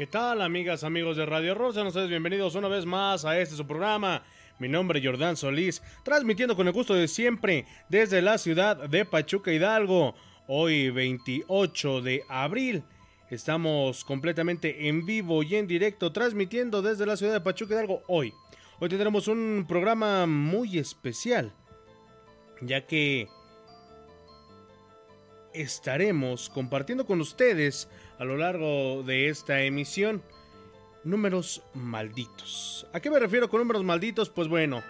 ¿Qué tal, amigas, amigos de Radio Rosa? Ustedes bienvenidos una vez más a este su programa. Mi nombre es Jordán Solís, transmitiendo con el gusto de siempre desde la ciudad de Pachuca Hidalgo. Hoy 28 de abril. Estamos completamente en vivo y en directo transmitiendo desde la ciudad de Pachuca Hidalgo hoy. Hoy tendremos un programa muy especial, ya que estaremos compartiendo con ustedes a lo largo de esta emisión números malditos. ¿A qué me refiero con números malditos? Pues bueno,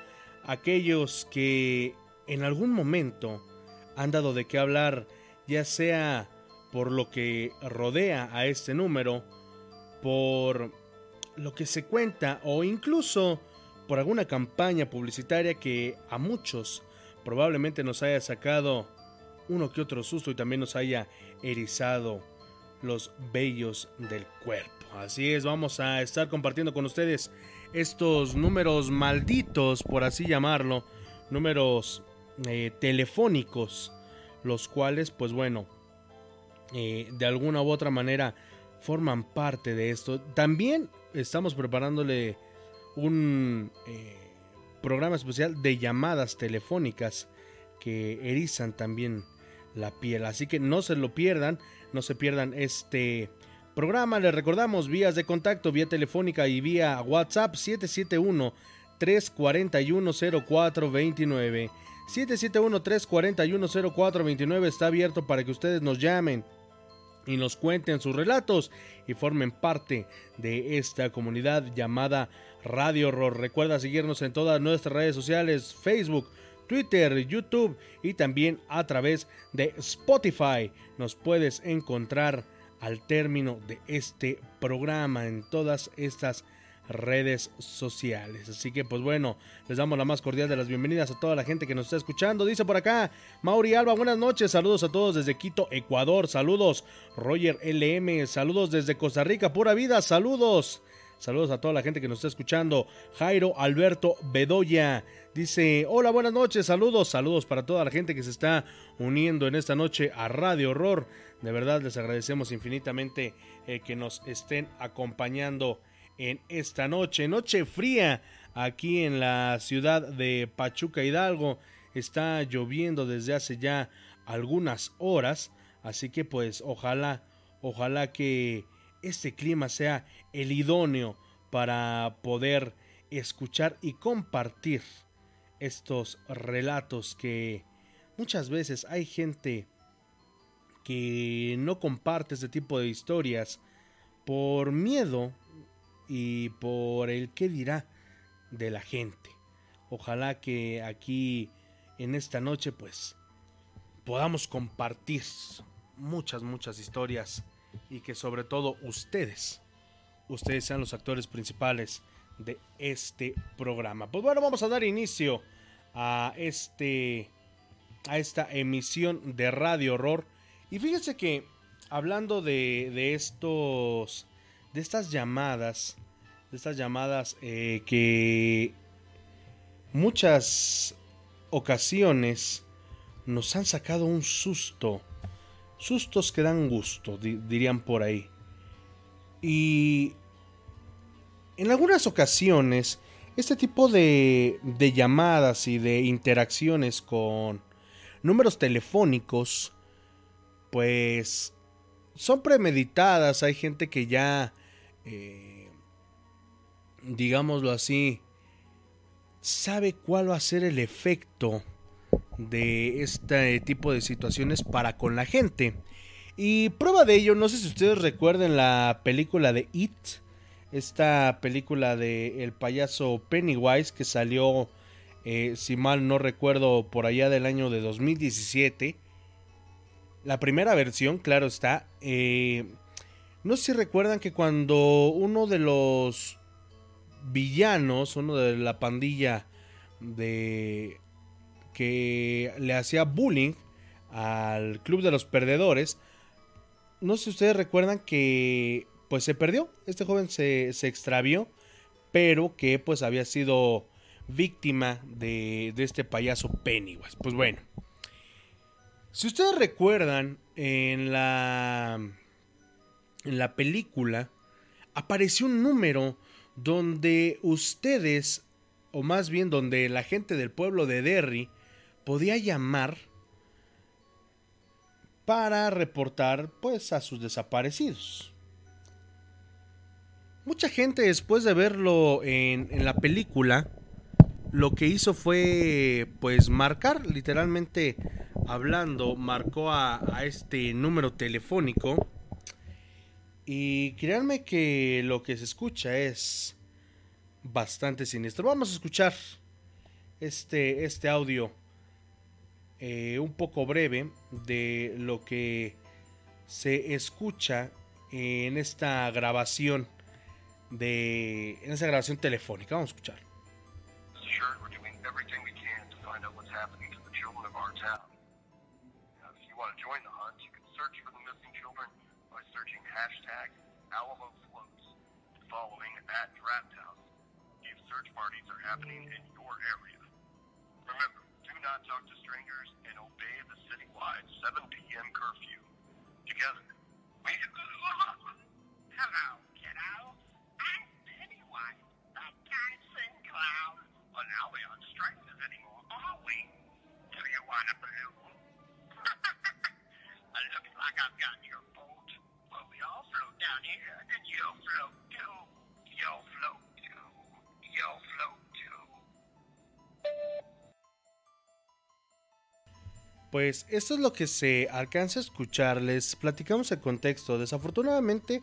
aquellos que en algún momento han dado de qué hablar, ya sea por lo que rodea a este número, por lo que se cuenta o incluso por alguna campaña publicitaria que a muchos probablemente nos haya sacado uno que otro susto y también nos haya erizado los vellos del cuerpo. Así es, vamos a estar compartiendo con ustedes estos números malditos, por así llamarlo, números eh, telefónicos, los cuales, pues bueno, eh, de alguna u otra manera forman parte de esto. También estamos preparándole un eh, programa especial de llamadas telefónicas que erizan también la piel. Así que no se lo pierdan, no se pierdan este programa. Les recordamos vías de contacto, vía telefónica y vía WhatsApp 771 341 0429. 771 341 0429 está abierto para que ustedes nos llamen y nos cuenten sus relatos y formen parte de esta comunidad llamada Radio Horror. Recuerda seguirnos en todas nuestras redes sociales, Facebook, Twitter, YouTube y también a través de Spotify. Nos puedes encontrar al término de este programa en todas estas redes sociales. Así que pues bueno, les damos la más cordial de las bienvenidas a toda la gente que nos está escuchando. Dice por acá Mauri Alba, buenas noches, saludos a todos desde Quito, Ecuador, saludos. Roger LM, saludos desde Costa Rica, pura vida, saludos. Saludos a toda la gente que nos está escuchando. Jairo Alberto Bedoya dice, hola, buenas noches, saludos, saludos para toda la gente que se está uniendo en esta noche a Radio Horror. De verdad les agradecemos infinitamente eh, que nos estén acompañando en esta noche, noche fría aquí en la ciudad de Pachuca Hidalgo. Está lloviendo desde hace ya algunas horas, así que pues ojalá, ojalá que este clima sea el idóneo para poder escuchar y compartir estos relatos que muchas veces hay gente que no comparte este tipo de historias por miedo y por el qué dirá de la gente. Ojalá que aquí en esta noche pues podamos compartir muchas, muchas historias y que sobre todo ustedes, ustedes sean los actores principales de este programa. Pues bueno, vamos a dar inicio a este a esta emisión de Radio Horror y fíjense que hablando de, de estos de estas llamadas de estas llamadas eh, que muchas ocasiones nos han sacado un susto sustos que dan gusto, dirían por ahí. Y en algunas ocasiones, este tipo de, de llamadas y de interacciones con números telefónicos, pues son premeditadas. Hay gente que ya, eh, digámoslo así, sabe cuál va a ser el efecto de este tipo de situaciones para con la gente. Y prueba de ello, no sé si ustedes recuerden la película de It, esta película de el payaso Pennywise que salió, eh, si mal no recuerdo, por allá del año de 2017. La primera versión, claro está. Eh, no sé si recuerdan que cuando uno de los villanos, uno de la pandilla de que le hacía bullying al club de los perdedores. No sé si ustedes recuerdan que pues se perdió, este joven se, extravió, pero que pues había sido víctima de, de este payaso Pennywise. Pues bueno, si ustedes recuerdan en la en la película apareció un número donde ustedes o más bien donde la gente del pueblo de Derry podía llamar para reportar pues a sus desaparecidos. Mucha gente después de verlo en, la película lo que hizo fue pues marcar literalmente hablando marcó a, a este número telefónico y créanme que lo que se escucha es bastante siniestro. Vamos a escuchar este, este audio eh, un poco breve de lo que se escucha en esta grabación de en esta grabación telefónica. Vamos a escuchar. following at Draft House. If search parties are happening in your area. Remember, not talk to strangers and obey the citywide 7 p.m. curfew. Together, we. Hello, kiddo. I'm Pennywise, the dancing clown. Well, now we aren't strangers anymore, Pues esto es lo que se alcanza a escuchar. Les platicamos el contexto. Desafortunadamente,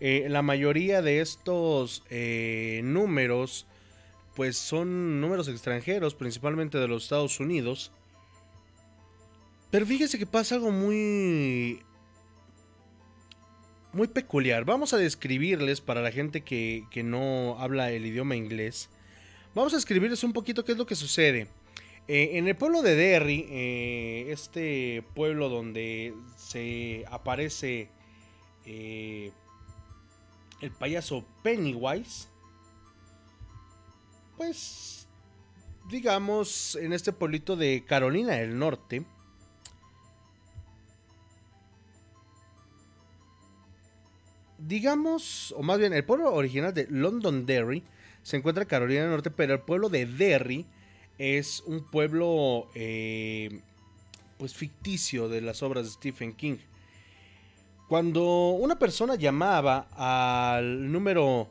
eh, la mayoría de estos eh, números, pues son números extranjeros, principalmente de los Estados Unidos. Pero fíjese que pasa algo muy... muy peculiar. Vamos a describirles para la gente que, que no habla el idioma inglés. Vamos a escribirles un poquito qué es lo que sucede. Eh, en el pueblo de Derry, eh, este pueblo donde se aparece eh, el payaso Pennywise, pues digamos en este pueblito de Carolina del Norte, digamos, o más bien el pueblo original de Londonderry se encuentra en Carolina del Norte, pero el pueblo de Derry es un pueblo eh, pues ficticio de las obras de Stephen King. Cuando una persona llamaba al número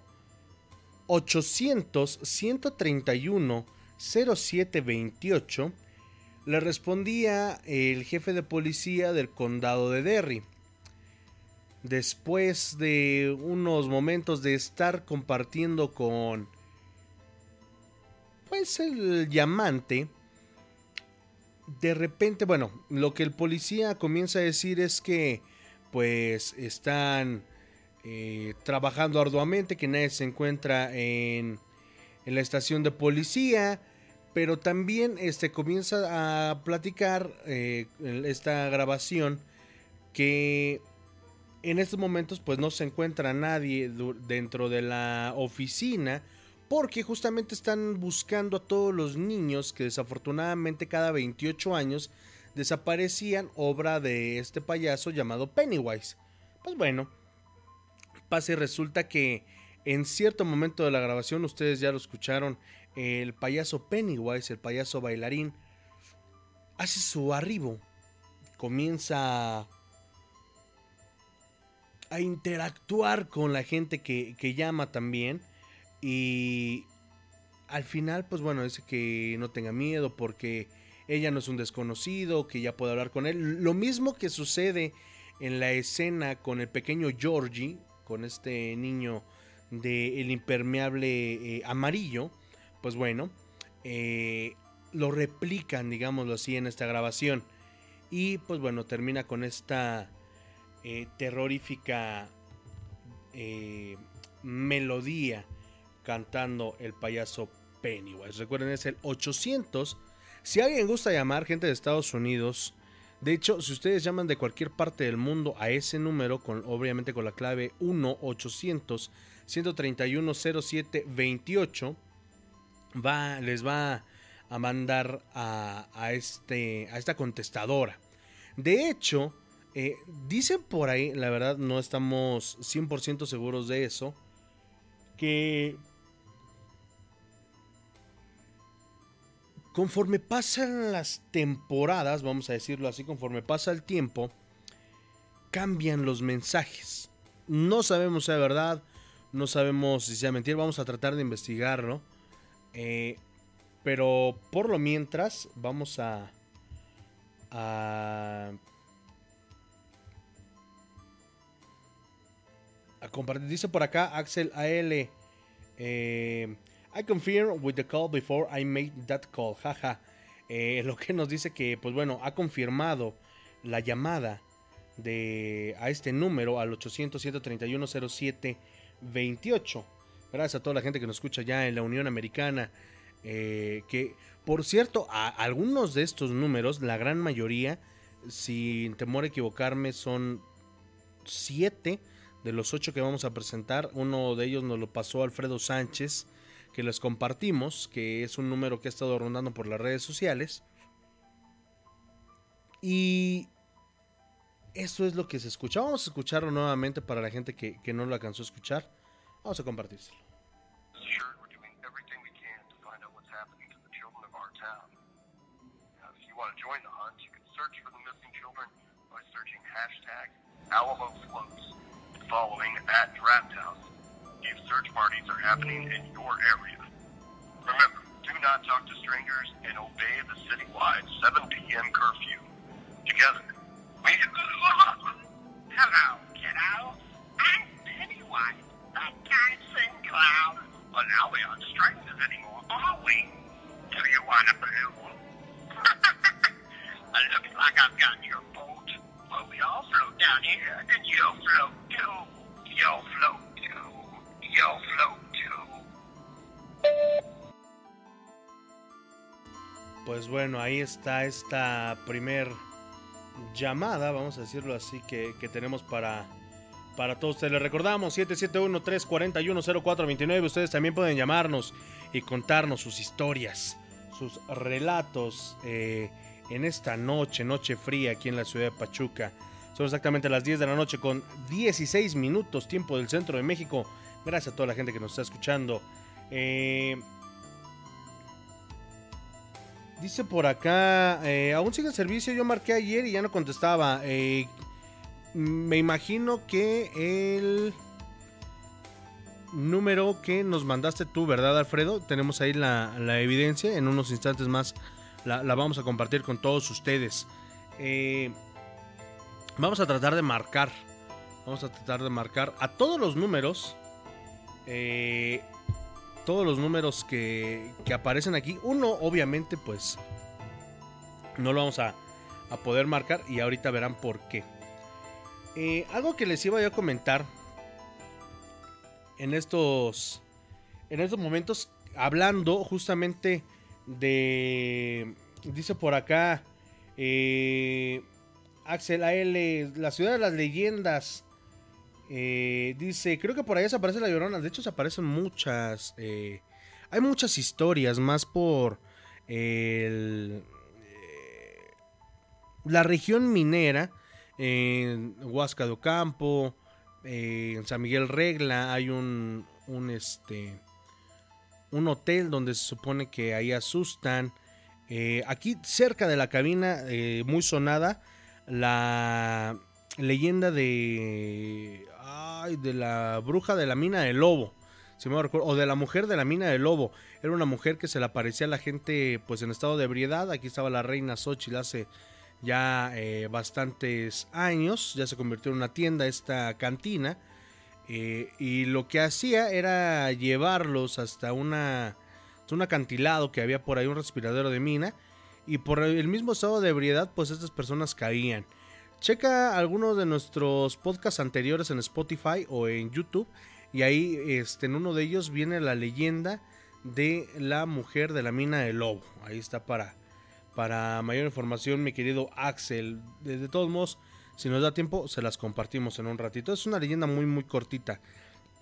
800 131 0728, le respondía el jefe de policía del condado de Derry. Después de unos momentos de estar compartiendo con pues el llamante, de repente, bueno, lo que el policía comienza a decir es que pues están eh, trabajando arduamente, que nadie se encuentra en, en, la estación de policía, pero también este, comienza a platicar eh, esta grabación que en estos momentos pues no se encuentra nadie dentro de la oficina, porque justamente están buscando a todos los niños que desafortunadamente cada 28 años desaparecían obra de este payaso llamado Pennywise. Pues bueno, pasa y resulta que en cierto momento de la grabación, ustedes ya lo escucharon, el payaso Pennywise, el payaso bailarín, hace su arribo, comienza a interactuar con la gente que, que llama también y al final, pues bueno, dice que no tenga miedo porque ella no es un desconocido, que ya puede hablar con él. Lo mismo que sucede en la escena con el pequeño Georgie, con este niño del el impermeable eh, amarillo, pues bueno, eh, lo replican, digámoslo así, en esta grabación. Y pues bueno, termina con esta eh, terrorífica melodía cantando el payaso Pennywise. Recuerden, es el 800. Si alguien gusta llamar, gente de Estados Unidos, de hecho, si ustedes llaman de cualquier parte del mundo a ese número, con, obviamente con la clave 1-800-131-0728, va, les va a mandar a, este, a esta contestadora. De hecho, eh, dicen por ahí, la verdad no estamos 100% seguros de eso, que Conforme pasan las temporadas, vamos a decirlo así, conforme pasa el tiempo, cambian los mensajes. No sabemos si es verdad, no sabemos si sea mentira, vamos a tratar de investigarlo. Eh, pero por lo mientras, vamos a, a, a compartir. Dice por acá Axel AL. Eh, I confirm with the call before I made that call. Jaja. Eh, lo que nos dice que, pues bueno, ha confirmado la llamada de, a este número, al 800-131-0728. Gracias a toda la gente que nos escucha ya en la Unión Americana. Eh, que, por cierto, a algunos de estos números, la gran mayoría, sin temor a equivocarme, son siete de los ocho que vamos a presentar. Uno de ellos nos lo pasó Alfredo Sánchez que les compartimos, que es un número que ha estado rondando por las redes sociales. Y eso es lo que se escucha. Vamos a escucharlo nuevamente para la gente que, que no lo alcanzó a escuchar. Vamos a compartírselo. Alamo Floats, following at Draft House. If search parties are happening in your area. Remember, do not talk to strangers and obey the citywide 7 p.m. curfew. Together, we Hello, kiddo. I'm Pennywise, that dancing clown. Well, now we aren't strangers anymore, are we? Do you want a balloon? Looks like I've got your boat. Well, we all float down here, and you'll float too. Yo float to, yo float to. Pues bueno, ahí está esta primer llamada, vamos a decirlo así, que, que tenemos para, para todos ustedes. Les recordamos 771-341-0429. Ustedes también pueden llamarnos y contarnos sus historias, sus relatos eh, en esta noche, noche fría aquí en la ciudad de Pachuca. Son exactamente las 10 de la noche con 16 minutos, tiempo del centro de México. Gracias a toda la gente que nos está escuchando. Eh, Dice por acá, eh, aún sigue el servicio, yo marqué ayer y ya no contestaba. Eh, me imagino que el número que nos mandaste tú, ¿verdad, Alfredo? Tenemos ahí la, evidencia, en unos instantes más la, vamos a compartir con todos ustedes. Vamos a tratar de marcar, vamos a tratar de marcar a todos los números. Eh, todos los números que, que, aparecen aquí. Uno, obviamente, pues no lo vamos a, a poder marcar y ahorita verán por qué. Eh, algo que les iba yo a comentar en estos, en estos momentos, hablando justamente de, dice por acá, eh, Axel AL, la ciudad de las leyendas. Eh, dice, creo que por allá se aparece la llorona. De hecho, se aparecen muchas. Eh, hay muchas historias más por eh, la región minera. En Huasca de Ocampo, en San Miguel Regla, hay un, un, este, un hotel donde se supone que ahí asustan. Aquí cerca de la cabina, muy sonada, la leyenda de ay, de la bruja de la mina del lobo o de la mujer de la mina del lobo. Era una mujer que se le aparecía a la gente pues en estado de ebriedad. Aquí estaba la reina Xochitl hace ya eh, bastantes años. Ya se convirtió en una tienda esta cantina. Eh, y lo que hacía era llevarlos hasta una un acantilado que había por ahí un respiradero de mina. Y por el mismo estado de ebriedad pues estas personas caían Checa algunos de nuestros podcasts anteriores en Spotify o en YouTube. Y ahí este, en uno de ellos viene la leyenda de la mujer de la mina del lobo. Ahí está para, para mayor información, mi querido Axel. De, todos modos, si nos da tiempo, se las compartimos en un ratito. Es una leyenda muy, muy cortita.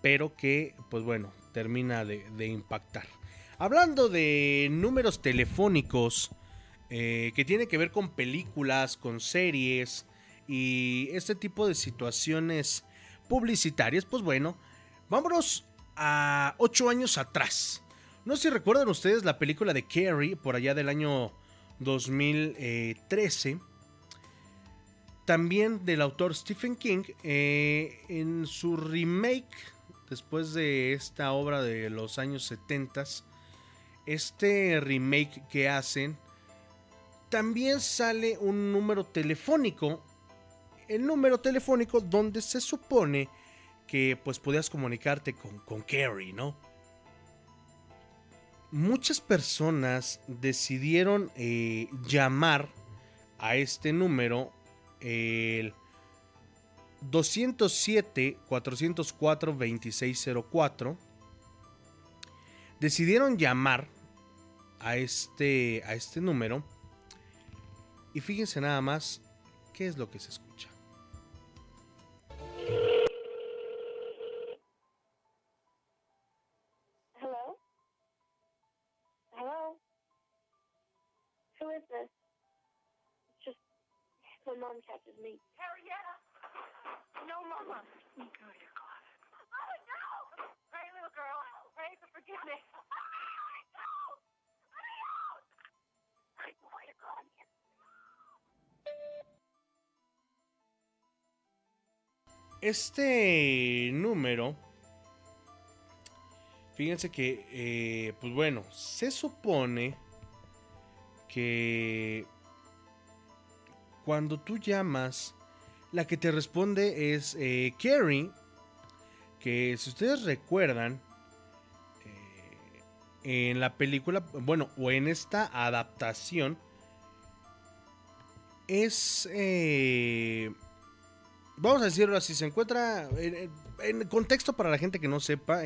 Pero que, pues bueno, termina de, de impactar. Hablando de números telefónicos eh, que tiene que ver con películas, con series y este tipo de situaciones publicitarias, pues bueno, vámonos a ocho años atrás. No sé si recuerdan ustedes la película de Carrie por allá del año 2013. También del autor Stephen King eh, en su remake después de esta obra de los años 70. Este remake que hacen también sale un número telefónico el número telefónico donde se supone que pues podías comunicarte con, con Carrie, ¿no? Muchas personas decidieron eh, llamar a este número el 207-404-2604. Decidieron llamar a este, a este número. Y fíjense nada más qué es lo que se escucha. Catches me. Harrietta! No, Mama. Go to your closet. Oh, no! Pray, little girl. For forgiveness. to God. Este número, fíjense que, eh, pues bueno, se supone que cuando tú llamas, la que te responde es eh, Carrie, que si ustedes recuerdan, eh, en la película, bueno, o en esta adaptación, es... Eh, vamos a decirlo así, se encuentra en, en contexto para la gente que no sepa,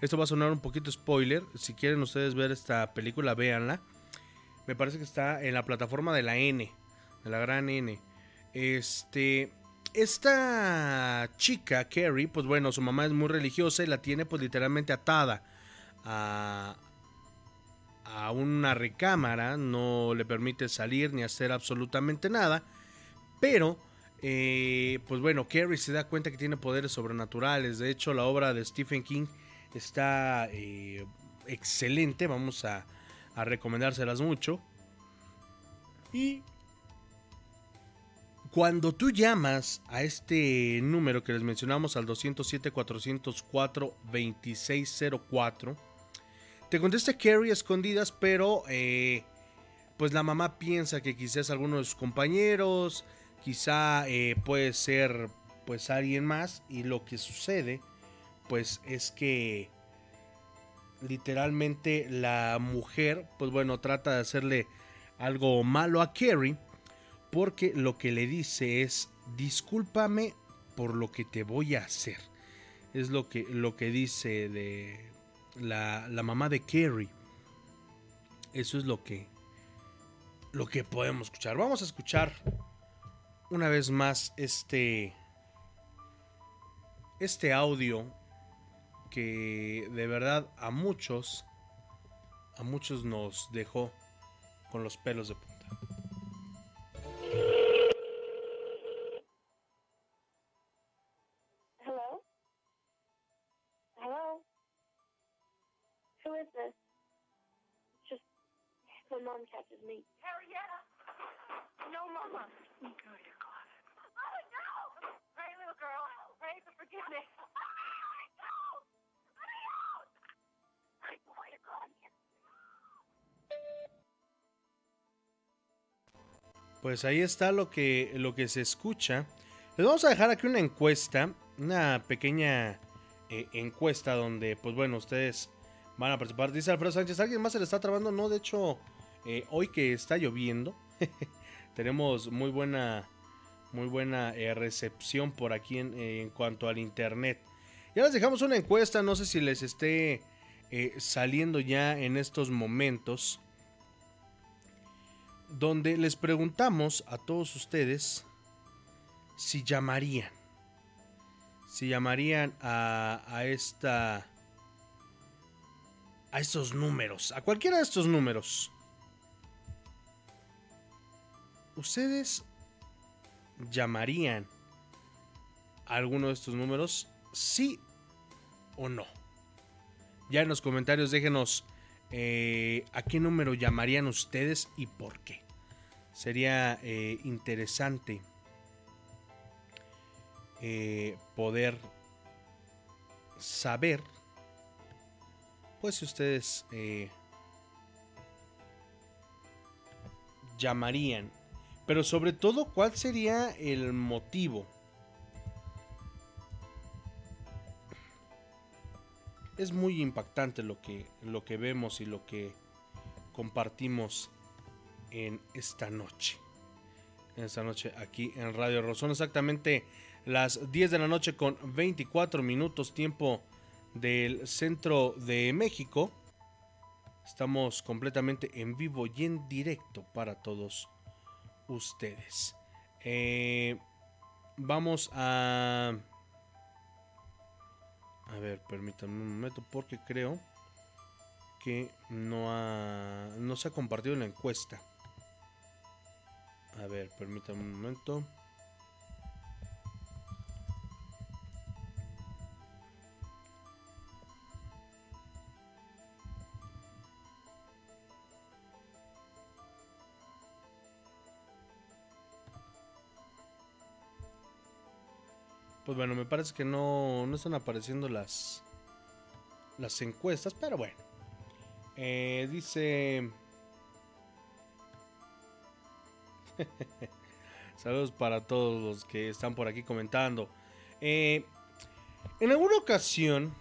esto va a sonar un poquito spoiler, si quieren ustedes ver esta película, véanla. Me parece que está en la plataforma de la N, de la gran N. Este, esta chica, Carrie, pues bueno, su mamá es muy religiosa y la tiene pues literalmente atada a, a una recámara, no le permite salir ni hacer absolutamente nada, pero eh, pues bueno, Carrie se da cuenta que tiene poderes sobrenaturales, de hecho la obra de Stephen King está eh, excelente, vamos a, a recomendárselas mucho. Y cuando tú llamas a este número que les mencionamos al 207-404-2604, te contesta Carrie escondidas, pero eh, pues la mamá piensa que quizás alguno de sus compañeros, quizá eh, puede ser pues alguien más y lo que sucede pues es que literalmente la mujer pues bueno trata de hacerle algo malo a Carrie porque lo que le dice es discúlpame por lo que te voy a hacer es lo que, lo que dice de la, la mamá de Carrie. Eso es lo que lo que podemos escuchar. Vamos a escuchar una vez más este este audio que de verdad a muchos a muchos nos dejó con los pelos de. Pues ahí está lo que, lo que se escucha. Les vamos a dejar aquí una encuesta, una pequeña eh, encuesta donde, pues bueno, ustedes van a participar. Dice Alfredo Sánchez, ¿alguien más se le está trabando? No, de hecho, eh, hoy que está lloviendo, tenemos muy buena, muy buena eh, recepción por aquí en, en cuanto al internet. Ya les dejamos una encuesta, no sé si les esté saliendo ya en estos momentos donde les preguntamos a todos ustedes si llamarían. Si llamarían a, esta. a estos números. A cualquiera de estos números. ¿Ustedes llamarían a alguno de estos números? ¿Sí o no? Ya en los comentarios déjenos eh, a qué número llamarían ustedes y por qué. Sería eh, interesante eh, poder saber, pues si ustedes llamarían, pero sobre todo cuál sería el motivo. Es muy impactante lo que, lo que vemos y lo que compartimos en esta noche. En esta noche aquí en Radio Rosón. Exactamente las 10 de la noche con 24 minutos tiempo del centro de México. Estamos completamente en vivo y en directo para todos ustedes. Eh, vamos a... A ver, permítanme un momento porque creo que no, ha, no se ha compartido la encuesta. A ver, permítanme un momento. Bueno, me parece que no, no están apareciendo las, las encuestas, pero bueno. Eh, dice... Saludos para todos los que están por aquí comentando. Eh, en alguna ocasión,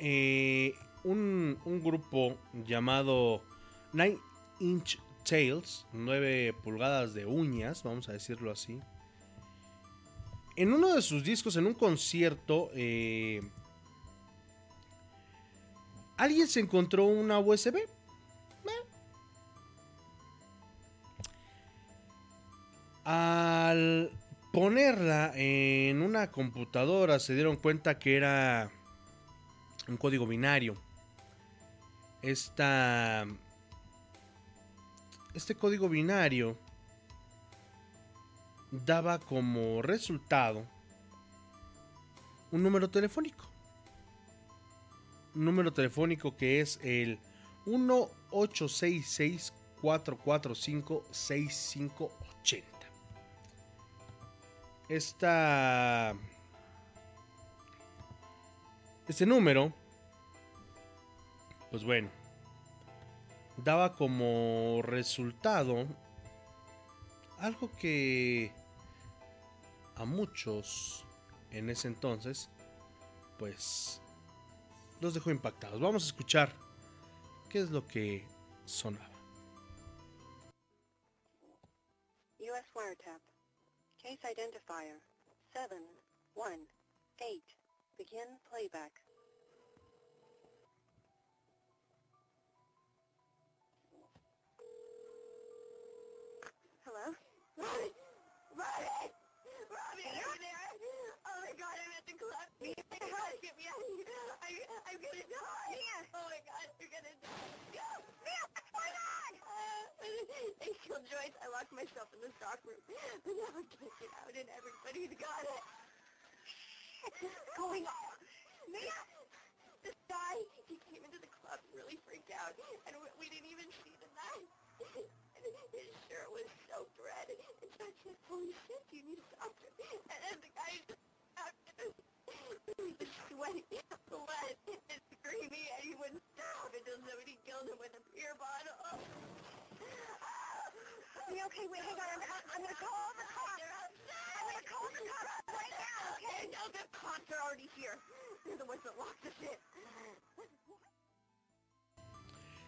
eh, un, un grupo llamado Nine Inch Tails, 9 pulgadas de uñas, vamos a decirlo así, en uno de sus discos, en un concierto, eh, alguien se encontró una USB. Eh. Al ponerla en una computadora se dieron cuenta que era un código binario. Esta, este código binario daba como resultado un número telefónico. Un número telefónico que es el 1866 445 6580. Esta este número pues bueno, daba como resultado algo que a muchos en ese entonces, pues los dejó impactados. Vamos a escuchar qué es lo que sonaba. U.S. wiretap. Case identifier 718. Begin playback. Hello? Robbie! Robbie! My god, I'm at the club. Mia, get me out of here. I, I'm gonna die. Mia! Oh my god, you're gonna die. Go! Mia, what's going on? Uh, they killed Joyce. I locked myself in the stock room. But now I can't get out and everybody's got it. What's going on? Mia! This guy, he came into the club really freaked out, and we, we didn't even see the knife. And his shirt was soaked red. And Judge said, holy shit, do you need a doctor? And, and the guy just he was sweaty, wet, and screaming, and he wouldn't stop until somebody killed him with a beer bottle. Yeah, okay, wait, hang on. I'm, I'm gonna call the cops. I'm gonna call the cops right now, okay? No, the cops are already here. They're the ones that locked us in.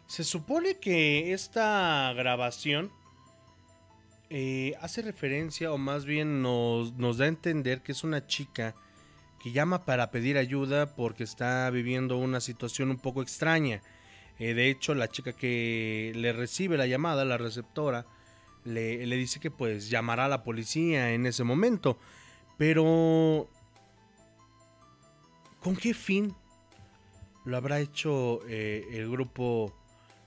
Se supone que esta grabación eh, hace referencia o más bien nos, nos da a entender que es una chica que llama para pedir ayuda porque está viviendo una situación un poco extraña. Eh, de hecho, la chica que le recibe la llamada, la receptora, le, dice que pues llamará a la policía en ese momento. Pero... ¿Con qué fin lo habrá hecho eh, el grupo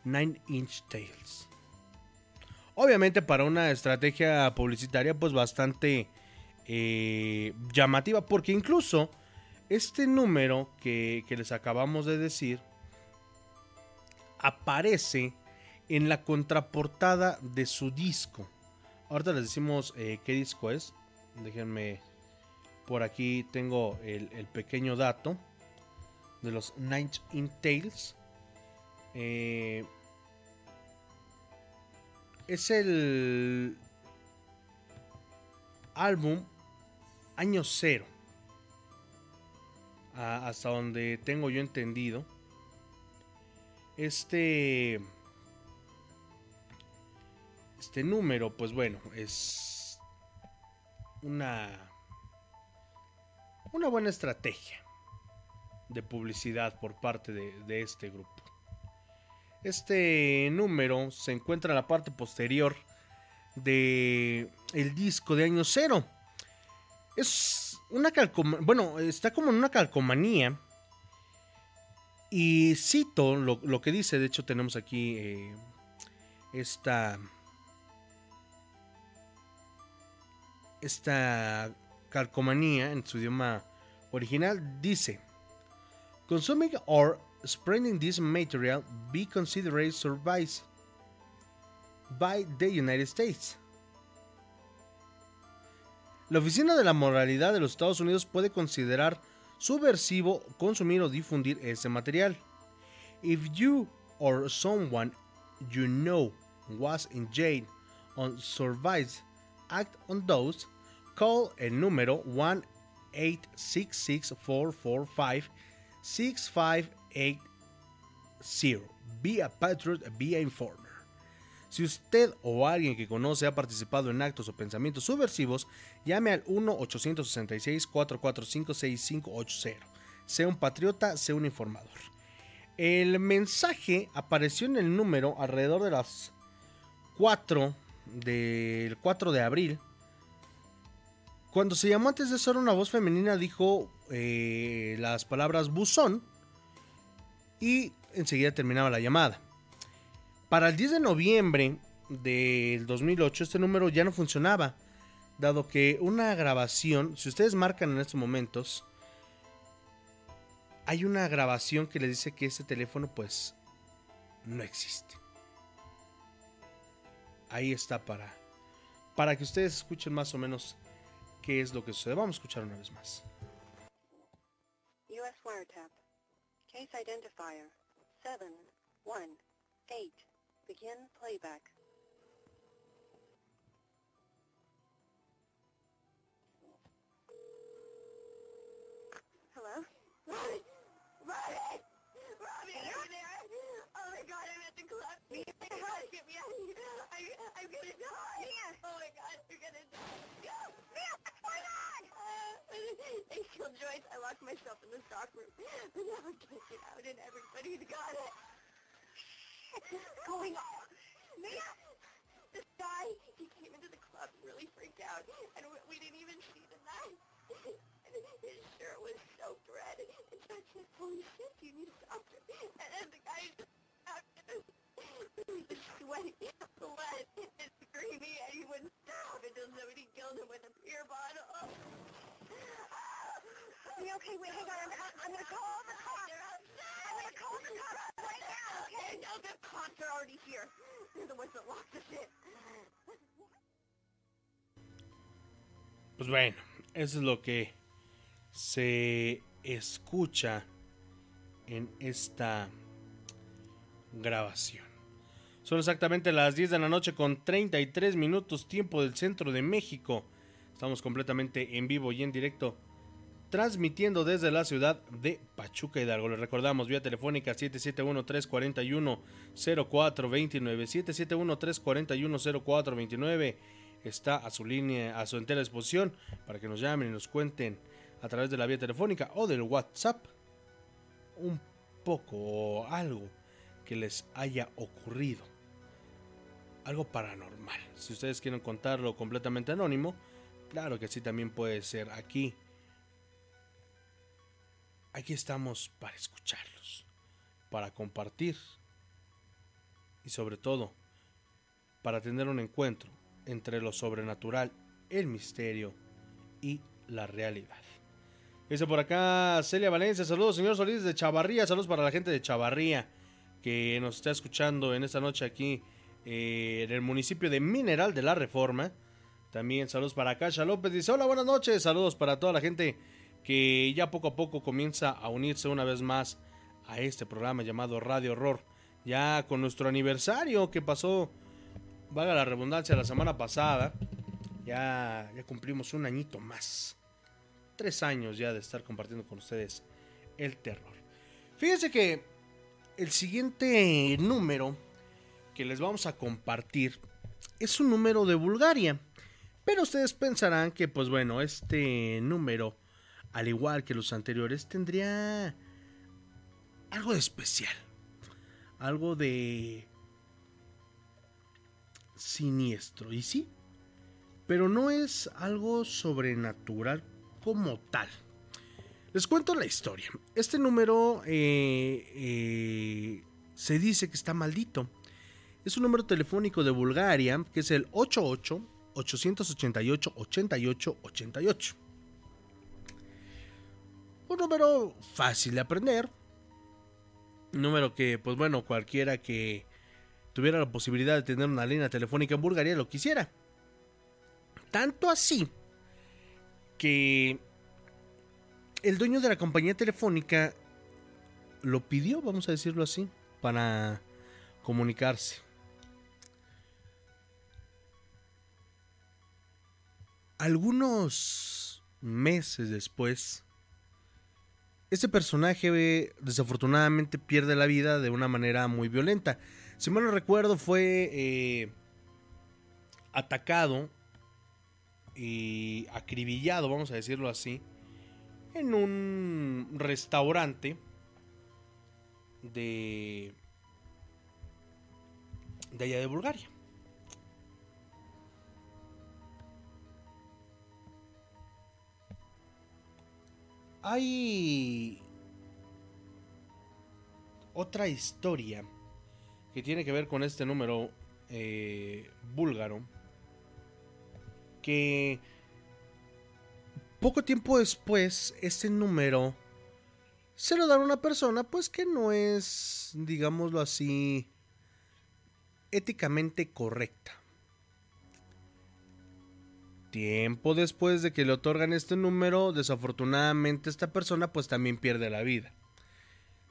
Nine Inch Tales? Obviamente para una estrategia publicitaria pues bastante eh, llamativa porque incluso este número que, que les acabamos de decir aparece en la contraportada de su disco. Ahorita les decimos eh, qué disco es. Déjenme. Por aquí tengo el, el pequeño dato de los Nine in Tales. Eh, es el álbum Año Cero. Hasta donde tengo yo entendido. Este. Este número, pues bueno, es una. Una buena estrategia de publicidad por parte de, de este grupo. Este número se encuentra en la parte posterior de el disco de año cero. Es una calcomanía, bueno, está como en una calcomanía. Y cito lo, lo que dice, de hecho tenemos aquí eh, esta... Esta calcomanía en su idioma original dice, Consuming or spreading this material be considered survice by the United States. La Oficina de la Moralidad de los Estados Unidos puede considerar subversivo consumir o difundir ese material. If you or someone you know was in jail on survives act on those, call el número 1-866-445-6580. Be a patriot, be a informer. Si usted o alguien que conoce ha participado en actos o pensamientos subversivos, llame al 1-866-445-6580. Sea un patriota, sea un informador. El mensaje apareció en el número alrededor de las 4 del 4 de abril. Cuando se llamó antes de eso una voz femenina, dijo eh, las palabras buzón y enseguida terminaba la llamada. Para el 10 de noviembre del 2008 este número ya no funcionaba, dado que una grabación, si ustedes marcan en estos momentos, hay una grabación que le dice que este teléfono pues no existe. Ahí está para para que ustedes escuchen más o menos qué es lo que sucede. Vamos a escuchar una vez más. U.S. wiretap. Case identifier 718. Begin playback. Hello? Robbie! Robbie! Robbie, are you there? Oh my god, I'm at the club. Mia, get me out of here. I, I'm gonna die. Mia! Oh my god, you're gonna die. Mia, what's going on? Uh, they killed Joyce. I locked myself in the stock room. But now I can't get out and everybody's got it. What's going on? Mia! This guy, he came into the club really freaked out. And we, didn't even see the knife. And his shirt was soaked red. And John said, holy shit, you need a doctor. And, and the guy just he was sweating, blood, and screaming, and he wouldn't stop until somebody killed him with a beer bottle. You okay? Wait, hang on. I'm, I'm gonna call the cops. Pues bueno, eso es lo que se escucha en esta grabación. Son exactamente las 10 de la noche con 33 minutos tiempo del centro de México. Estamos completamente en vivo y en directo, transmitiendo desde la ciudad de Pachuca Hidalgo. Les recordamos vía telefónica 771-341-0429, 771-341-0429. Está a su línea, a su entera disposición para que nos llamen y nos cuenten a través de la vía telefónica o del WhatsApp un poco o algo que les haya ocurrido. Algo paranormal. Si ustedes quieren contarlo completamente anónimo, claro que sí también puede ser aquí. Aquí estamos para escucharlos, para compartir y sobre todo para tener un encuentro entre lo sobrenatural, el misterio y la realidad. Dice por acá Celia Valencia, saludos señor Solís de Chavarría, saludos para la gente de Chavarría que nos está escuchando en esta noche aquí eh, en el municipio de Mineral de la Reforma. También saludos para Kasha López, dice hola buenas noches, saludos para toda la gente que ya poco a poco comienza a unirse una vez más a este programa llamado Radio Horror. Ya con nuestro aniversario que pasó, valga la redundancia, la semana pasada, ya, ya cumplimos un añito más. Tres años ya de estar compartiendo con ustedes el terror. Fíjense que el siguiente número que les vamos a compartir es un número de Bulgaria. Pero ustedes pensarán que, pues bueno, este número, al igual que los anteriores, tendría algo de especial. Algo de siniestro. Y sí, pero no es algo sobrenatural como tal. Les cuento la historia. Este número eh, eh, se dice que está maldito. Es un número telefónico de Bulgaria que es el 88 888 88 88. Un número fácil de aprender. Un número que, pues bueno, cualquiera que tuviera la posibilidad de tener una línea telefónica en Bulgaria lo quisiera. Tanto así que el dueño de la compañía telefónica lo pidió, vamos a decirlo así, para comunicarse. Algunos meses después, este personaje desafortunadamente pierde la vida de una manera muy violenta. Si mal no recuerdo, fue eh, atacado y acribillado, vamos a decirlo así, en un restaurante de de allá de Bulgaria. Hay otra historia que tiene que ver con este número eh, búlgaro que poco tiempo después este número se lo da a una persona pues que no es digámoslo así éticamente correcta. Tiempo después de que le otorgan este número, desafortunadamente esta persona pues también pierde la vida.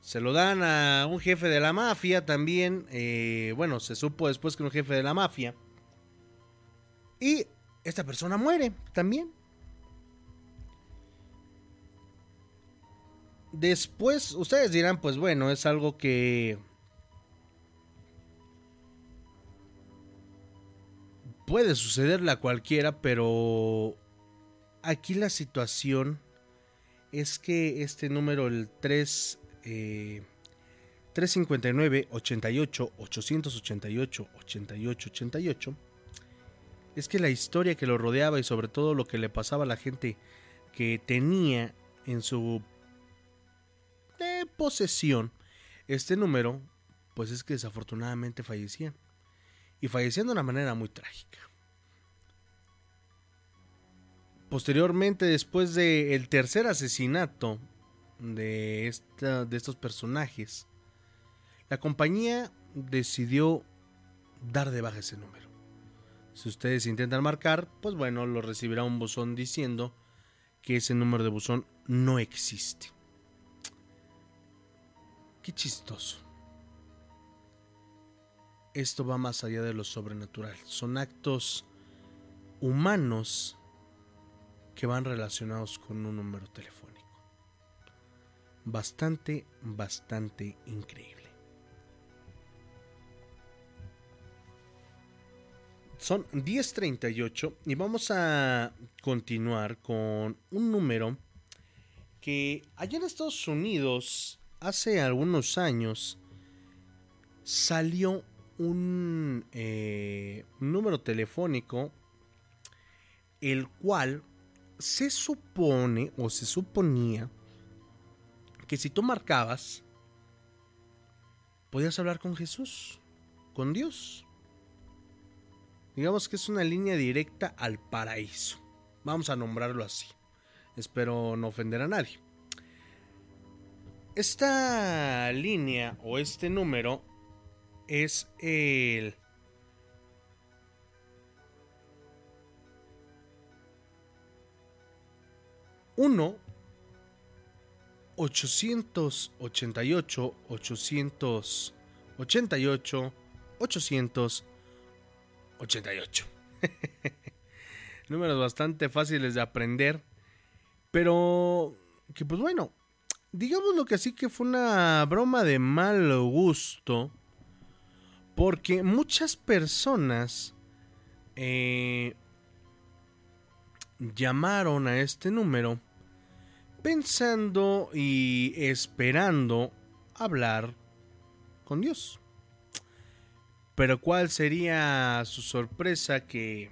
Se lo dan a un jefe de la mafia también. eh, bueno, se supo después que un jefe de la mafia. Y esta persona muere también. Después, ustedes dirán, pues bueno, es algo que puede sucederle a cualquiera, pero aquí la situación es que este número, el 3, eh, 359 88 888 88 88, es que la historia que lo rodeaba y sobre todo lo que le pasaba a la gente que tenía en su eh, posesión este número, pues es que desafortunadamente fallecían y fallecían de una manera muy trágica. Posteriormente, después del tercer asesinato de, esta, de estos personajes, la compañía decidió dar de baja ese número. Si ustedes intentan marcar, pues bueno, lo recibirá un buzón diciendo que ese número de buzón no existe. Qué chistoso esto va más allá de lo sobrenatural. Son actos humanos que van relacionados con un número telefónico. Bastante, bastante increíble. Son 10.38 y vamos a continuar con un número que allá en Estados Unidos hace algunos años salió un eh, número telefónico el cual se supone o se suponía que si tú marcabas podías hablar con Jesús, con Dios. Digamos que es una línea directa al paraíso. Vamos a nombrarlo así. Espero no ofender a nadie. Esta línea o este número es el uno 888 888 888 números bastante fáciles de aprender pero que pues bueno digamos lo que así que fue una broma de mal gusto porque muchas personas eh, llamaron a este número pensando y esperando hablar con Dios. Pero cuál sería su sorpresa que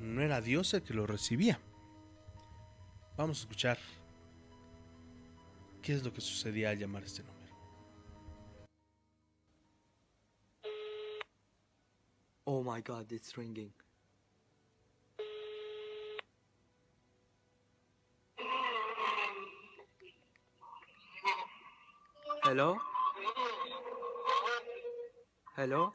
no era Dios el que lo recibía. Vamos a escuchar qué es lo que sucedía al llamar este número. Oh my god, it's ringing. Hello? Hello?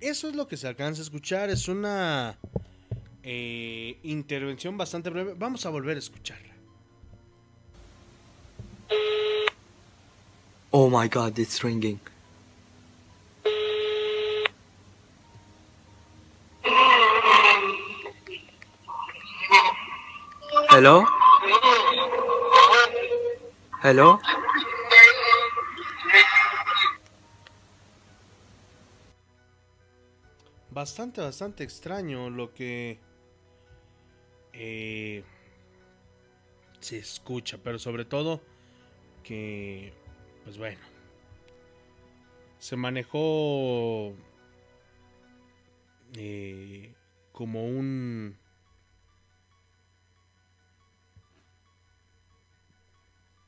Eso es lo que se alcanza a escuchar. Es una eh, intervención bastante breve. Vamos a volver a escucharla. Oh my god, it's ringing. Hello? Hello? Bastante, bastante extraño lo que eh, se escucha, pero sobre todo que, pues bueno, se manejó eh, como un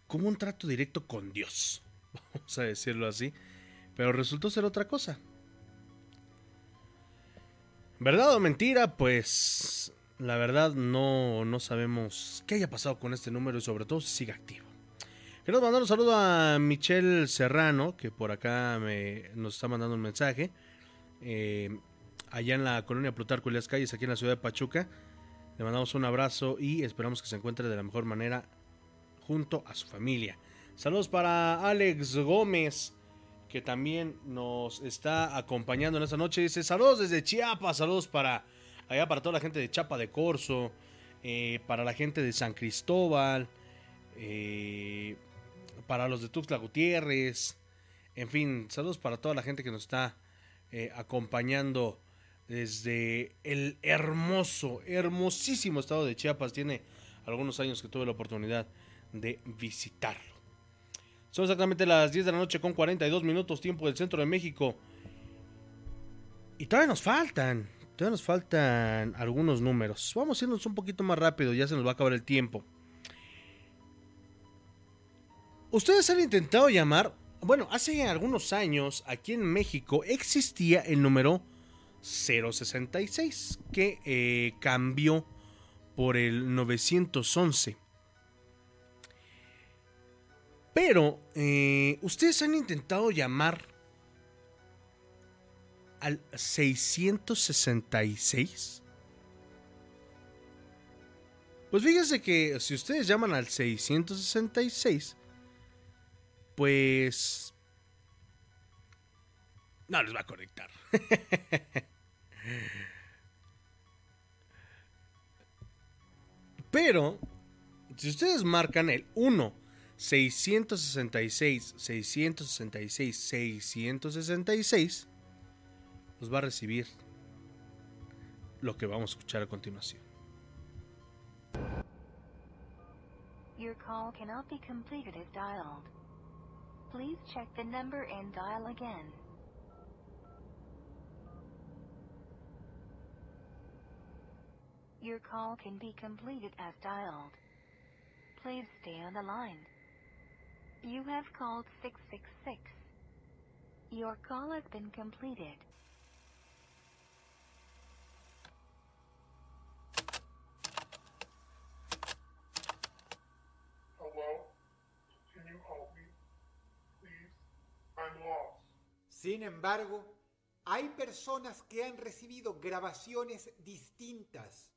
como un trato directo con Dios, vamos a decirlo así, pero resultó ser otra cosa. ¿Verdad o mentira? Pues la verdad no, no sabemos qué haya pasado con este número y sobre todo si sigue activo. Quiero mandar un saludo a Michelle Serrano, que por acá nos está mandando un mensaje. Eh, allá en la colonia Plutarco y las calles, aquí en la ciudad de Pachuca. Le mandamos un abrazo y esperamos que se encuentre de la mejor manera junto a su familia. Saludos para Alex Gómez, que también nos está acompañando en esta noche. Dice, saludos desde Chiapas, saludos para allá para toda la gente de Chapa de Corzo, eh, para la gente de San Cristóbal, eh, para los de Tuxtla Gutiérrez, en fin, saludos para toda la gente que nos está eh, acompañando desde el hermoso, hermosísimo estado de Chiapas. Tiene algunos años que tuve la oportunidad de visitarlo. Son exactamente las 10 de la noche con 42 minutos tiempo del centro de México. Y todavía nos faltan, todavía nos faltan algunos números. Vamos a irnos un poquito más rápido, ya se nos va a acabar el tiempo. Ustedes han intentado llamar, bueno, hace algunos años aquí en México existía el número 066 que eh, cambió por el 911. Pero, eh, ¿ustedes han intentado llamar al 666? Pues fíjense que si ustedes llaman al 666, pues... No les va a conectar. Pero, si ustedes marcan el 1 666 666 666 los va a recibir lo que vamos a escuchar a continuación. Your call cannot be completed as dialed. Please check the number and dial again. Your call can be completed as dialed. Please stay on the line. You have called 666. Your call has been completed. Hello? Sin embargo, hay personas que han recibido grabaciones distintas.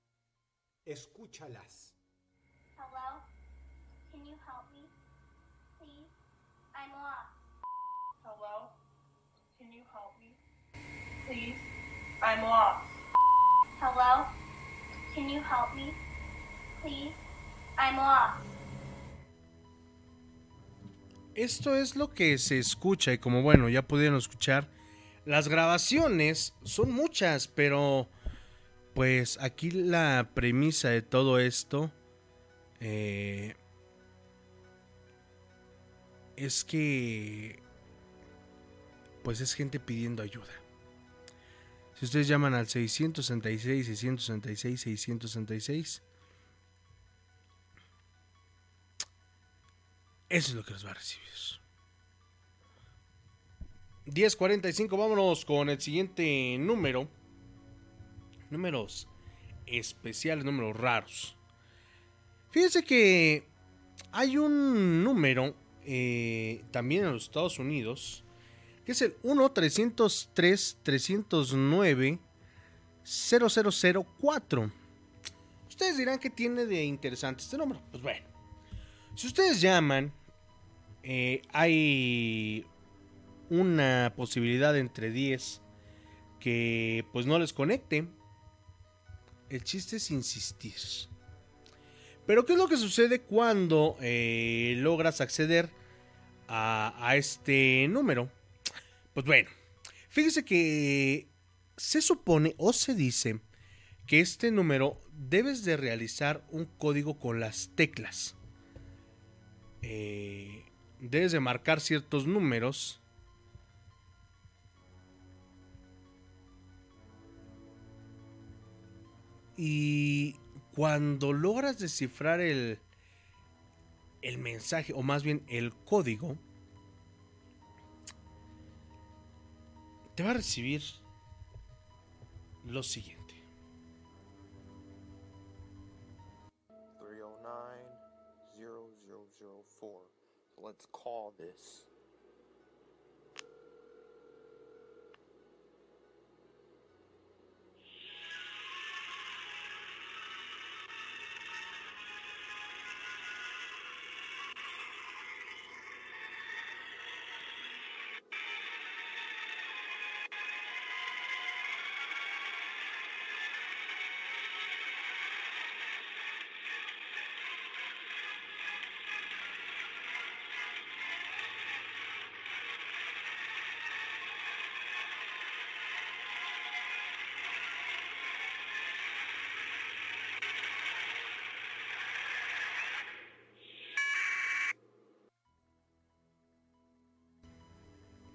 Escúchalas. Hello? Can you help me? Please? I'm lost. Hello? Can you help me? Please? I'm lost. Hello? Can you help me? Please? I'm lost. Esto es lo que se escucha y como bueno, ya pudieron escuchar, las grabaciones son muchas, pero pues aquí la premisa de todo esto eh, es que pues es gente pidiendo ayuda. Si ustedes llaman al 666, 666, 666, eso es lo que les va a recibir. 1045, vámonos con el siguiente número. Números especiales, números raros. Fíjense que hay un número eh, también en los Estados Unidos que es el 1-303-309-0004. Ustedes dirán que tiene de interesante este número. Pues bueno, si ustedes llaman, eh, hay una posibilidad entre 10 que pues no les conecte. El chiste es insistir. Pero ¿qué es lo que sucede cuando eh, logras acceder a, este número? Pues bueno, fíjese que se supone o se dice que este número debes de realizar un código con las teclas. Eh, debes de marcar ciertos números. Y cuando logras descifrar el, el mensaje, o más bien el código, te va a recibir lo siguiente. Let's call this.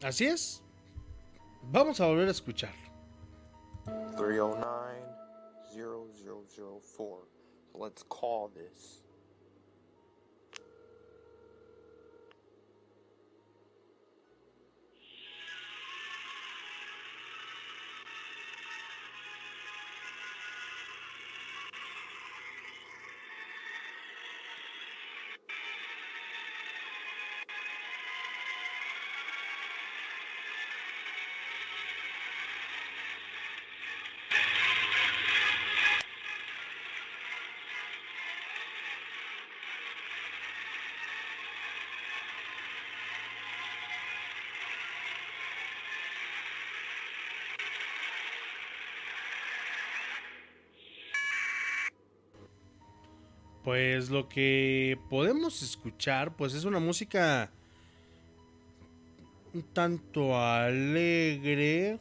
Así es. Vamos a volver a escuchar. 309-0004. Let's call this. Pues lo que podemos escuchar, pues es una música un tanto alegre,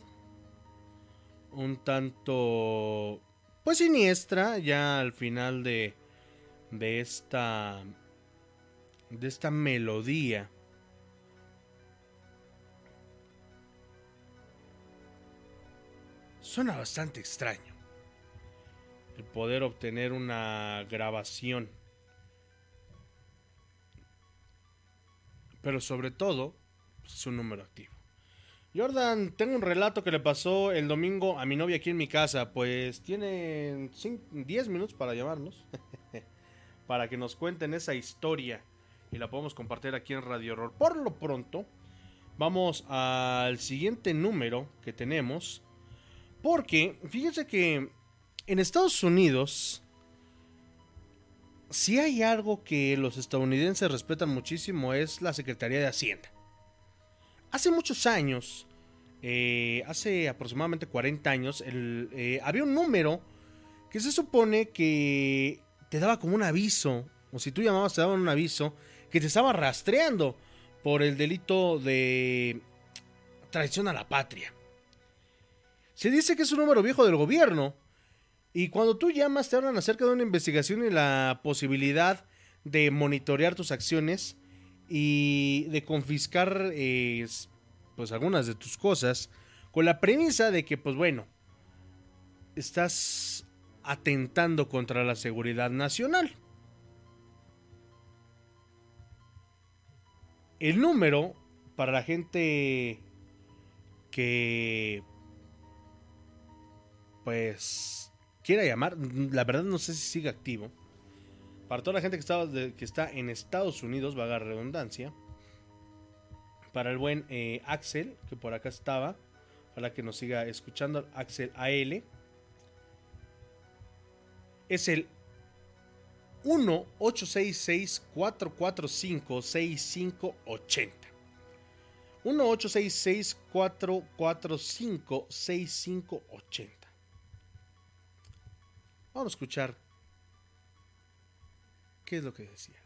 un tanto, pues siniestra, ya al final de, de esta, de esta melodía. Suena bastante extraño el poder obtener una grabación. Pero sobre todo, pues, es un número activo. Jordan, tengo un relato que le pasó el domingo a mi novia aquí en mi casa. Pues tienen 10 minutos para llamarnos. para que nos cuenten esa historia. Y la podemos compartir aquí en Radio Horror. Por lo pronto, vamos al siguiente número que tenemos. Porque, fíjense que en Estados Unidos, si hay algo que los estadounidenses respetan muchísimo es la Secretaría de Hacienda. Hace muchos años, eh, hace aproximadamente 40 años, eh, había un número que se supone que te daba como un aviso, o si tú llamabas te daban un aviso, que te estaba rastreando por el delito de traición a la patria. Se dice que es un número viejo del gobierno, y cuando tú llamas, te hablan acerca de una investigación y la posibilidad de monitorear tus acciones y de confiscar pues algunas de tus cosas con la premisa de que pues bueno estás atentando contra la seguridad nacional. El número para la gente que pues quiera llamar, la verdad no sé si sigue activo. Para toda la gente que, estaba que está en Estados Unidos, va a dar redundancia. Para el buen eh, Axel, que por acá estaba, para que nos siga escuchando, Axel AL. Es el 1-866-445-6580. 1-866-445-6580. Vamos a escuchar ¿Qué es lo que decía?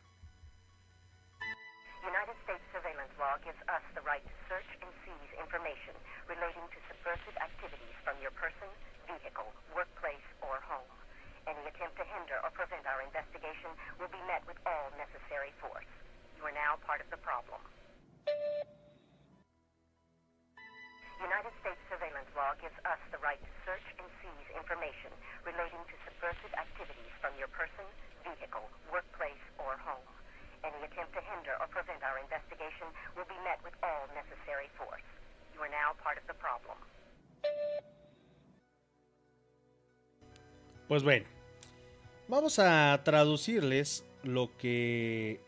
United States surveillance law gives us the right to search and seize information relating to subversive activities from your person, vehicle, workplace, or home. Any attempt to hinder or prevent our investigation will be met with all necessary force. You are now part of the problem. United States surveillance law gives us the right to search and seize information relating to subversive activities from your person, vehicle, workplace, or home. Any attempt to hinder or prevent our investigation will be met with all necessary force. You are now part of the problem. Pues bueno, vamos a traducirles lo que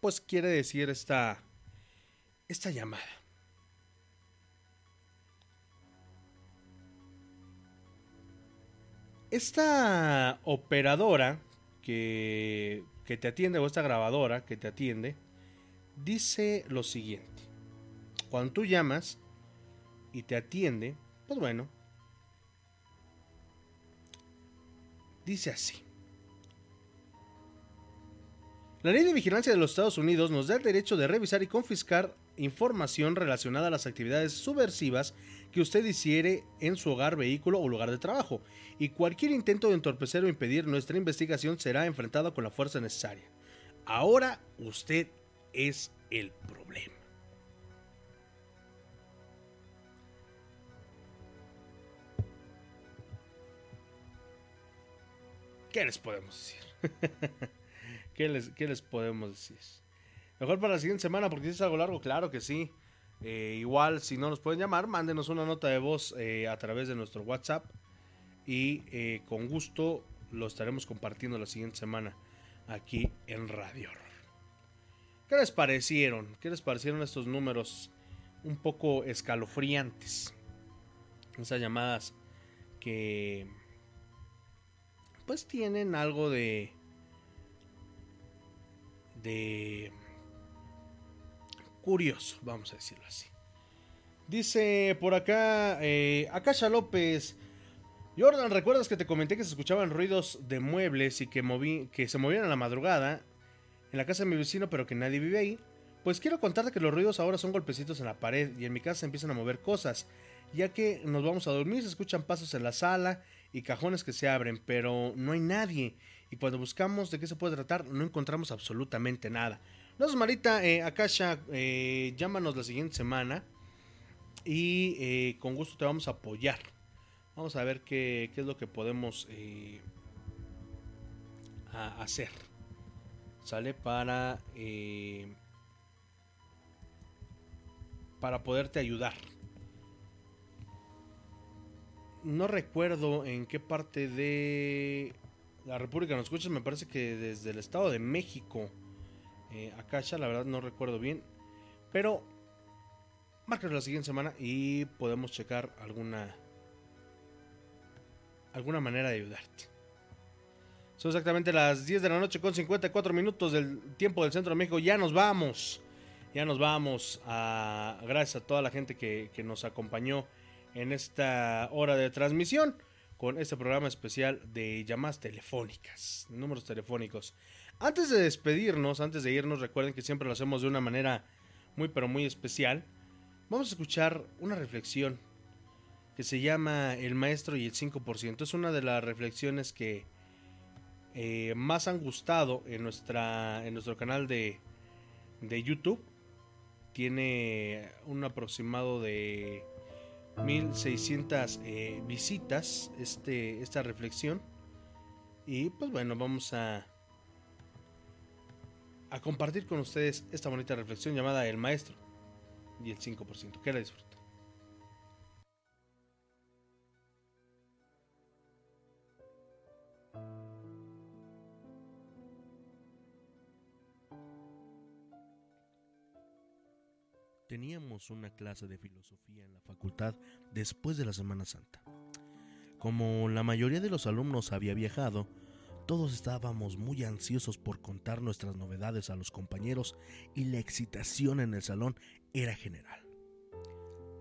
pues quiere decir esta esta llamada. Esta operadora que, que te atiende o esta grabadora que te atiende dice lo siguiente. Cuando tú llamas y te atiende, pues bueno, dice así. La ley de vigilancia de los Estados Unidos nos da el derecho de revisar y confiscar información relacionada a las actividades subversivas que usted hiciere en su hogar, vehículo o lugar de trabajo, y cualquier intento de entorpecer o impedir nuestra investigación será enfrentado con la fuerza necesaria. Ahora usted es el problema. ¿Qué les podemos decir? ¿Qué, les, ¿Qué les podemos decir? Mejor para la siguiente semana, porque si es algo largo, claro que sí. Eh, igual, si no nos pueden llamar, mándenos una nota de voz eh, a través de nuestro WhatsApp. Y eh, con gusto lo estaremos compartiendo la siguiente semana aquí en Radio. ¿Qué les parecieron? ¿Qué les parecieron estos números un poco escalofriantes? Esas llamadas que pues tienen algo de de curioso, vamos a decirlo así. Dice por acá, eh, Akasha López. Jordan, ¿recuerdas que te comenté que se escuchaban ruidos de muebles y que, moví, que se movían a la madrugada en la casa de mi vecino, pero que nadie vive ahí? Pues quiero contarte que los ruidos ahora son golpecitos en la pared y en mi casa se empiezan a mover cosas, ya que nos vamos a dormir, se escuchan pasos en la sala y cajones que se abren, pero no hay nadie. Y cuando buscamos de qué se puede tratar, no encontramos absolutamente nada. No es Marita, eh, Akasha, eh, llámanos la siguiente semana y eh, con gusto te vamos a apoyar. Vamos a ver qué, qué es lo que podemos eh, hacer. Sale para para poderte ayudar. No recuerdo en qué parte de la República nos escuchas. Me parece que desde el Estado de México. Eh, Akasha, la verdad no recuerdo bien. Pero márcanos la siguiente semana y podemos checar alguna alguna manera de ayudarte. Son exactamente las 10 de la noche con 54 minutos del tiempo del centro de México. Ya nos vamos. Ya nos vamos. A, gracias a toda la gente que, que nos acompañó en esta hora de transmisión con este programa especial de llamadas telefónicas, números telefónicos. Antes de despedirnos, antes de irnos, recuerden que siempre lo hacemos de una manera muy pero muy especial. Vamos a escuchar una reflexión que se llama El Maestro y el 5%. Es una de las reflexiones que eh, más han gustado en, nuestra, en nuestro canal de, de YouTube. Tiene un aproximado de 1600 eh, visitas este, esta reflexión. Y pues bueno, vamos a, a compartir con ustedes esta bonita reflexión llamada El Maestro y el 5%. Que la disfruten. Teníamos una clase de filosofía en la facultad después de la Semana Santa. Como la mayoría de los alumnos había viajado, todos estábamos muy ansiosos por contar nuestras novedades a los compañeros y la excitación en el salón era general.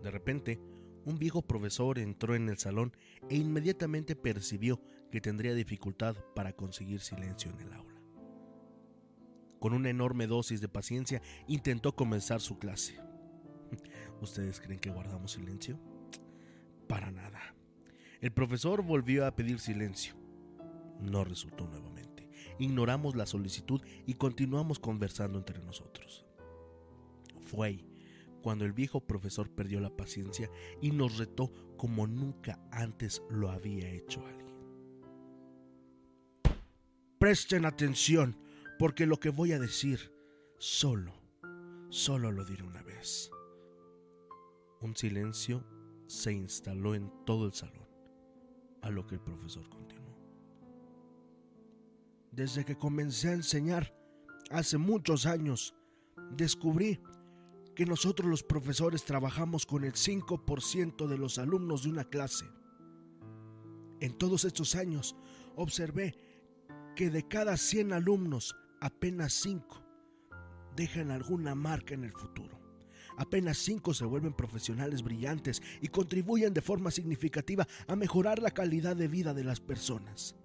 De repente, un viejo profesor entró en el salón e inmediatamente percibió que tendría dificultad para conseguir silencio en el aula. Con una enorme dosis de paciencia intentó comenzar su clase. ¿Ustedes creen que guardamos silencio? Para nada. El profesor volvió a pedir silencio. No resultó nuevamente. Ignoramos la solicitud y continuamos conversando entre nosotros. Fue cuando el viejo profesor perdió la paciencia y nos retó como nunca antes lo había hecho alguien. Presten atención, porque lo que voy a decir solo, solo lo diré una vez. Un silencio se instaló en todo el salón, a lo que el profesor continuó. Desde que comencé a enseñar, hace muchos años, descubrí que nosotros los profesores trabajamos con el 5% de los alumnos de una clase. En todos estos años observé que de cada 100 alumnos, apenas 5 dejan alguna marca en el futuro. Apenas 5 se vuelven profesionales brillantes y contribuyen de forma significativa a mejorar la calidad de vida de las personas.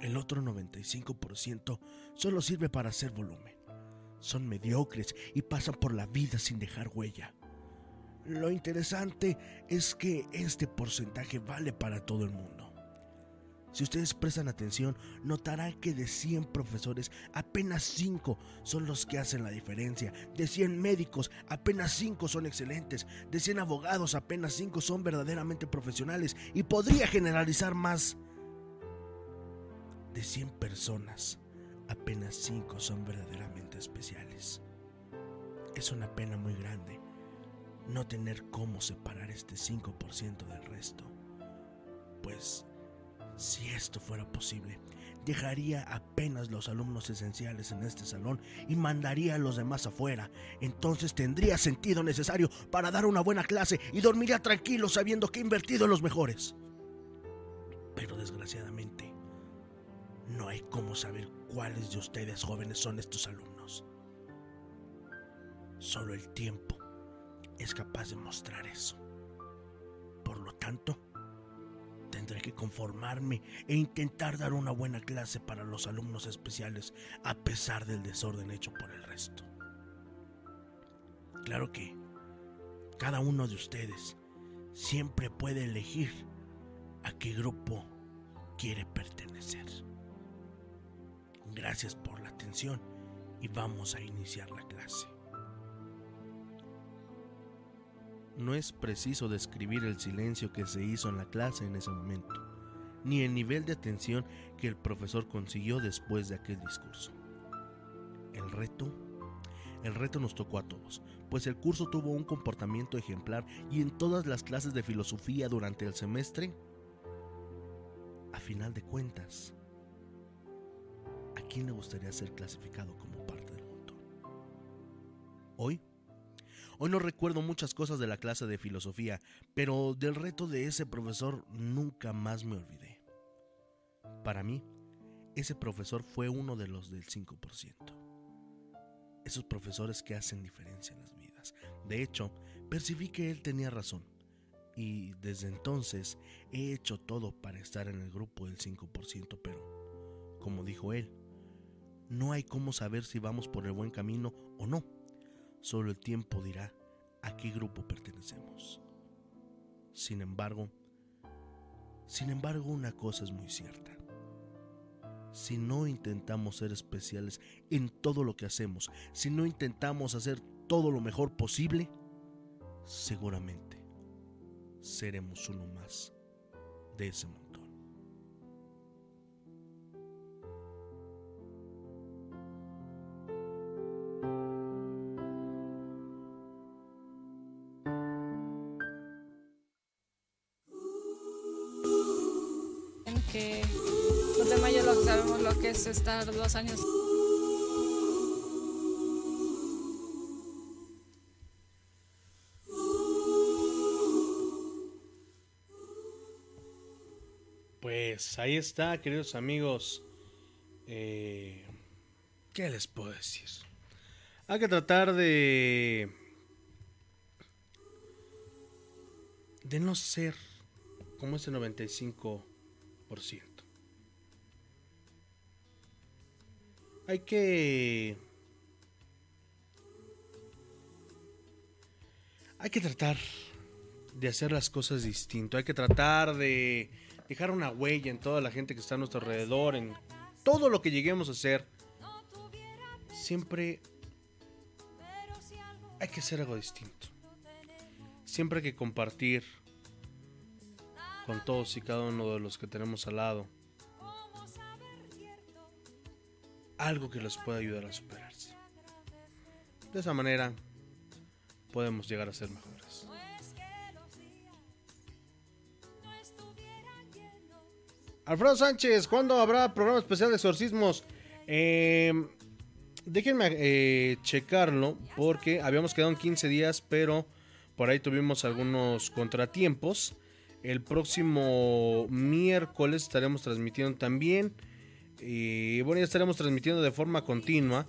El otro 95% solo sirve para hacer volumen. Son mediocres y pasan por la vida sin dejar huella. Lo interesante es que este porcentaje vale para todo el mundo. Si ustedes prestan atención, notarán que de 100 profesores, apenas 5 son los que hacen la diferencia. De 100 médicos, apenas 5 son excelentes. De 100 abogados, apenas 5 son verdaderamente profesionales. Y podría generalizar más. De 100 personas, apenas 5 son verdaderamente especiales. Es una pena muy grande no tener cómo separar este 5% del resto. Pues si esto fuera posible, dejaría apenas los alumnos esenciales en este salón y mandaría a los demás afuera. Entonces tendría sentido necesario para dar una buena clase y dormiría tranquilo sabiendo que he invertido en los mejores. Pero desgraciadamente, no hay cómo saber cuáles de ustedes jóvenes son estos alumnos. Solo el tiempo es capaz de mostrar eso. Por lo tanto, tendré que conformarme e intentar dar una buena clase para los alumnos especiales a pesar del desorden hecho por el resto. Claro que cada uno de ustedes siempre puede elegir a qué grupo quiere pertenecer. Gracias por la atención y vamos a iniciar la clase. No es preciso describir el silencio que se hizo en la clase en ese momento, ni el nivel de atención que el profesor consiguió después de aquel discurso. El reto, el reto nos tocó a todos, pues el curso tuvo un comportamiento ejemplar y en todas las clases de filosofía durante el semestre, a final de cuentas, ¿a quién le gustaría ser clasificado como parte del montón? Hoy Hoy no recuerdo muchas cosas de la clase de filosofía, pero del reto de ese profesor nunca más me olvidé. Para mí, ese profesor fue uno de los del 5%. Esos profesores que hacen diferencia en las vidas. De hecho, percibí que él tenía razón. Y desde entonces he hecho todo para estar en el grupo del 5%, pero, como dijo él, no hay cómo saber si vamos por el buen camino o no. Solo el tiempo dirá a qué grupo pertenecemos. Sin embargo, sin embargo una cosa es muy cierta. Si no intentamos ser especiales en todo lo que hacemos, si no intentamos hacer todo lo mejor posible, seguramente seremos uno más de ese montón. Los de mayo lo sabemos lo que es estar dos años. Pues ahí está, queridos amigos. Eh, ¿Qué les puedo decir? Hay que tratar de... De no ser como ese 95 Hay que... Hay que tratar de hacer las cosas distinto. Hay que tratar de dejar una huella en toda la gente que está a nuestro alrededor, en todo lo que lleguemos a hacer. Siempre hay que hacer algo distinto. Siempre hay que compartir con todos y cada uno de los que tenemos al lado algo que les pueda ayudar a superarse. De esa manera podemos llegar a ser mejores. Alfredo Sánchez, ¿cuándo habrá programa especial de exorcismos? Eh, déjenme eh, checarlo porque habíamos quedado en 15 días, pero por ahí tuvimos algunos contratiempos. El próximo miércoles estaremos transmitiendo también. Y bueno, ya estaremos transmitiendo de forma continua.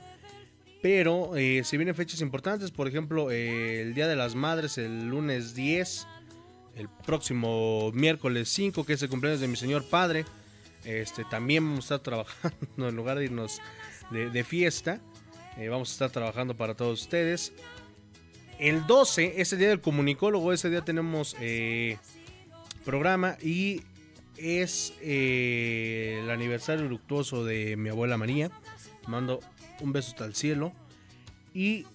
Pero eh, si vienen fechas importantes, por ejemplo, eh, el Día de las Madres, el lunes 10, el próximo miércoles 5, que es el cumpleaños de mi señor padre, este, también vamos a estar trabajando en lugar de irnos de, fiesta. Eh, vamos a estar trabajando para todos ustedes. El 12, ese día del comunicólogo, ese día tenemos programa y es eh, el aniversario luctuoso de mi abuela María. Mando un beso hasta el cielo. Y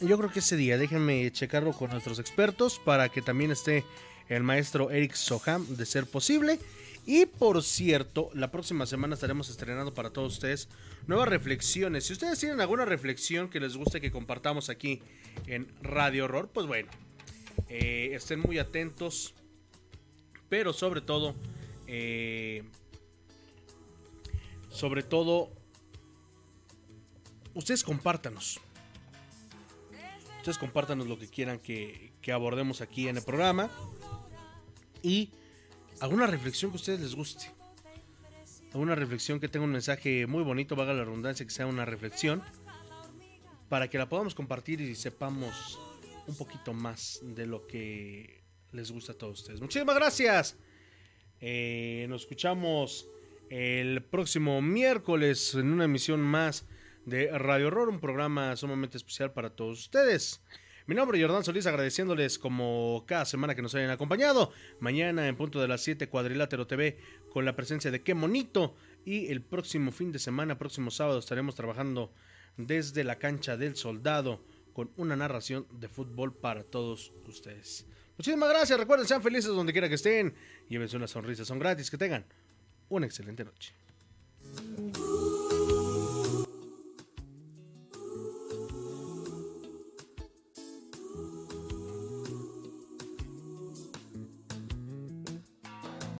yo creo que ese día, déjenme checarlo con nuestros expertos para que también esté el maestro Eric Soham, de ser posible. Y por cierto, la próxima semana estaremos estrenando para todos ustedes nuevas reflexiones. Si ustedes tienen alguna reflexión que les guste que compartamos aquí en Radio Horror, pues bueno, eh, estén muy atentos. Pero sobre todo, eh, sobre todo, ustedes compártanos. Ustedes compártanos lo que quieran que, que abordemos aquí en el programa. Y alguna reflexión que a ustedes les guste. Alguna reflexión que tenga un mensaje muy bonito, valga la redundancia, que sea una reflexión. Para que la podamos compartir y sepamos un poquito más de lo que les gusta a todos ustedes. Muchísimas gracias. Eh, nos escuchamos el próximo miércoles en una emisión más de Radio Horror, un programa sumamente especial para todos ustedes. Mi nombre es Jordán Solís, agradeciéndoles como cada semana que nos hayan acompañado. Mañana en punto de las 7, Cuadrilátero TV, con la presencia de Qué Monito. Y el próximo fin de semana, próximo sábado, estaremos trabajando desde la cancha del soldado con una narración de fútbol para todos ustedes. Muchísimas gracias. Recuerden, sean felices donde quiera que estén. Llévense una sonrisa, son gratis. Que tengan una excelente noche.